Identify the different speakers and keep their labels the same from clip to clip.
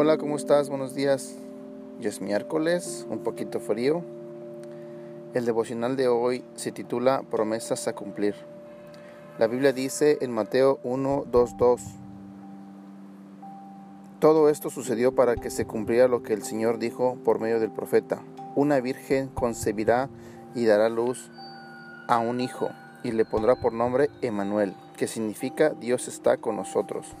Speaker 1: Hola, ¿cómo estás? Buenos días. Ya es miércoles, un poquito frío. El devocional de hoy se titula Promesas a cumplir. La Biblia dice en Mateo 1, 2, 2. Todo esto sucedió para que se cumpliera lo que el Señor dijo por medio del profeta. Una virgen concebirá y dará luz a un hijo y le pondrá por nombre Emanuel, que significa Dios está con nosotros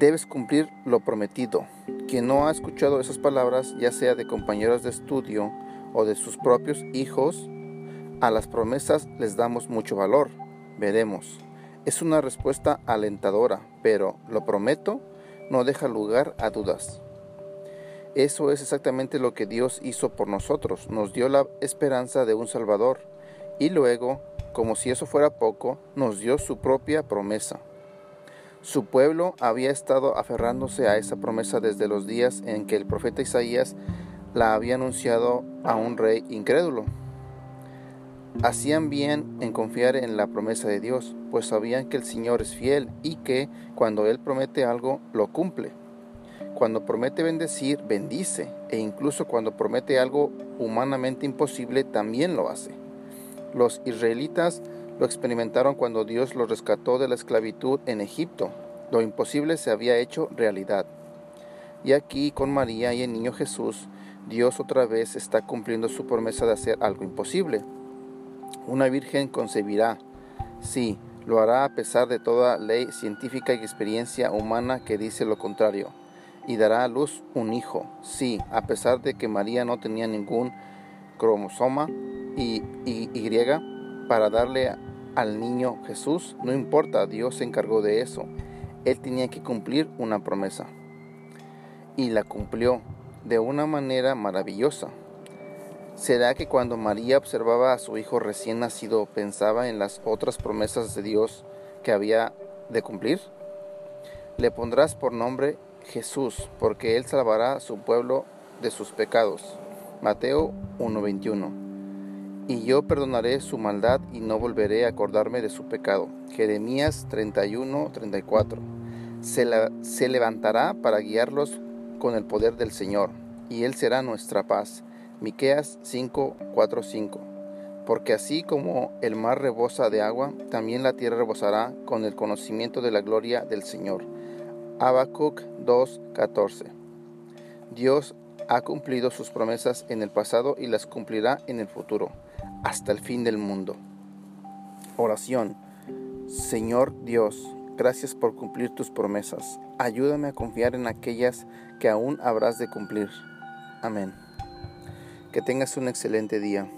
Speaker 1: debes cumplir lo prometido. Quien no ha escuchado esas palabras, ya sea de compañeros de estudio o de sus propios hijos, a las promesas les damos mucho valor. Veremos. Es una respuesta alentadora, pero lo prometo no deja lugar a dudas. Eso es exactamente lo que Dios hizo por nosotros. Nos dio la esperanza de un Salvador y luego, como si eso fuera poco, nos dio su propia promesa. Su pueblo había estado aferrándose a esa promesa desde los días en que el profeta Isaías la había anunciado a un rey incrédulo. Hacían bien en confiar en la promesa de Dios, pues sabían que el Señor es fiel y que cuando Él promete algo, lo cumple. Cuando promete bendecir, bendice, e incluso cuando promete algo humanamente imposible, también lo hace. Los israelitas lo experimentaron cuando Dios los rescató de la esclavitud en Egipto. Lo imposible se había hecho realidad. Y aquí con María y el niño Jesús, Dios otra vez está cumpliendo su promesa de hacer algo imposible. Una virgen concebirá. Sí, lo hará a pesar de toda ley científica y experiencia humana que dice lo contrario. Y dará a luz un hijo. Sí, a pesar de que María no tenía ningún cromosoma y, y, para darle al niño Jesús, no importa, Dios se encargó de eso. Él tenía que cumplir una promesa. Y la cumplió de una manera maravillosa. ¿Será que cuando María observaba a su hijo recién nacido pensaba en las otras promesas de Dios que había de cumplir? Le pondrás por nombre Jesús, porque él salvará a su pueblo de sus pecados. Mateo 1:21 y yo perdonaré su maldad y no volveré a acordarme de su pecado. Jeremías 31, 34. Se, se levantará para guiarlos con el poder del Señor, y Él será nuestra paz. Miqueas 5, 4, 5. Porque así como el mar rebosa de agua, también la tierra rebosará con el conocimiento de la gloria del Señor. Habacuc 2, 14. Dios ha cumplido sus promesas en el pasado y las cumplirá en el futuro hasta el fin del mundo. Oración. Señor Dios, gracias por cumplir tus promesas. Ayúdame a confiar en aquellas que aún habrás de cumplir. Amén. Que tengas un excelente día.